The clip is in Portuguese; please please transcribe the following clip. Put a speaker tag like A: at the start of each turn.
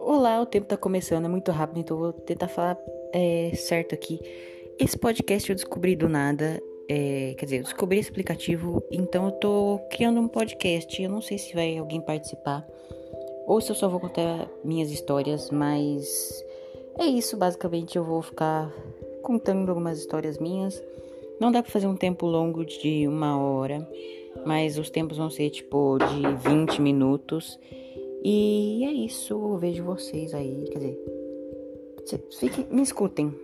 A: Olá, o tempo tá começando, é muito rápido, então vou tentar falar é, certo aqui. Esse podcast eu descobri do nada, é, quer dizer, eu descobri esse aplicativo, então eu tô criando um podcast. Eu não sei se vai alguém participar ou se eu só vou contar minhas histórias, mas é isso, basicamente eu vou ficar contando algumas histórias minhas. Não dá pra fazer um tempo longo de uma hora, mas os tempos vão ser tipo de 20 minutos. E é isso, eu vejo vocês aí, quer dizer, fiquem, me escutem.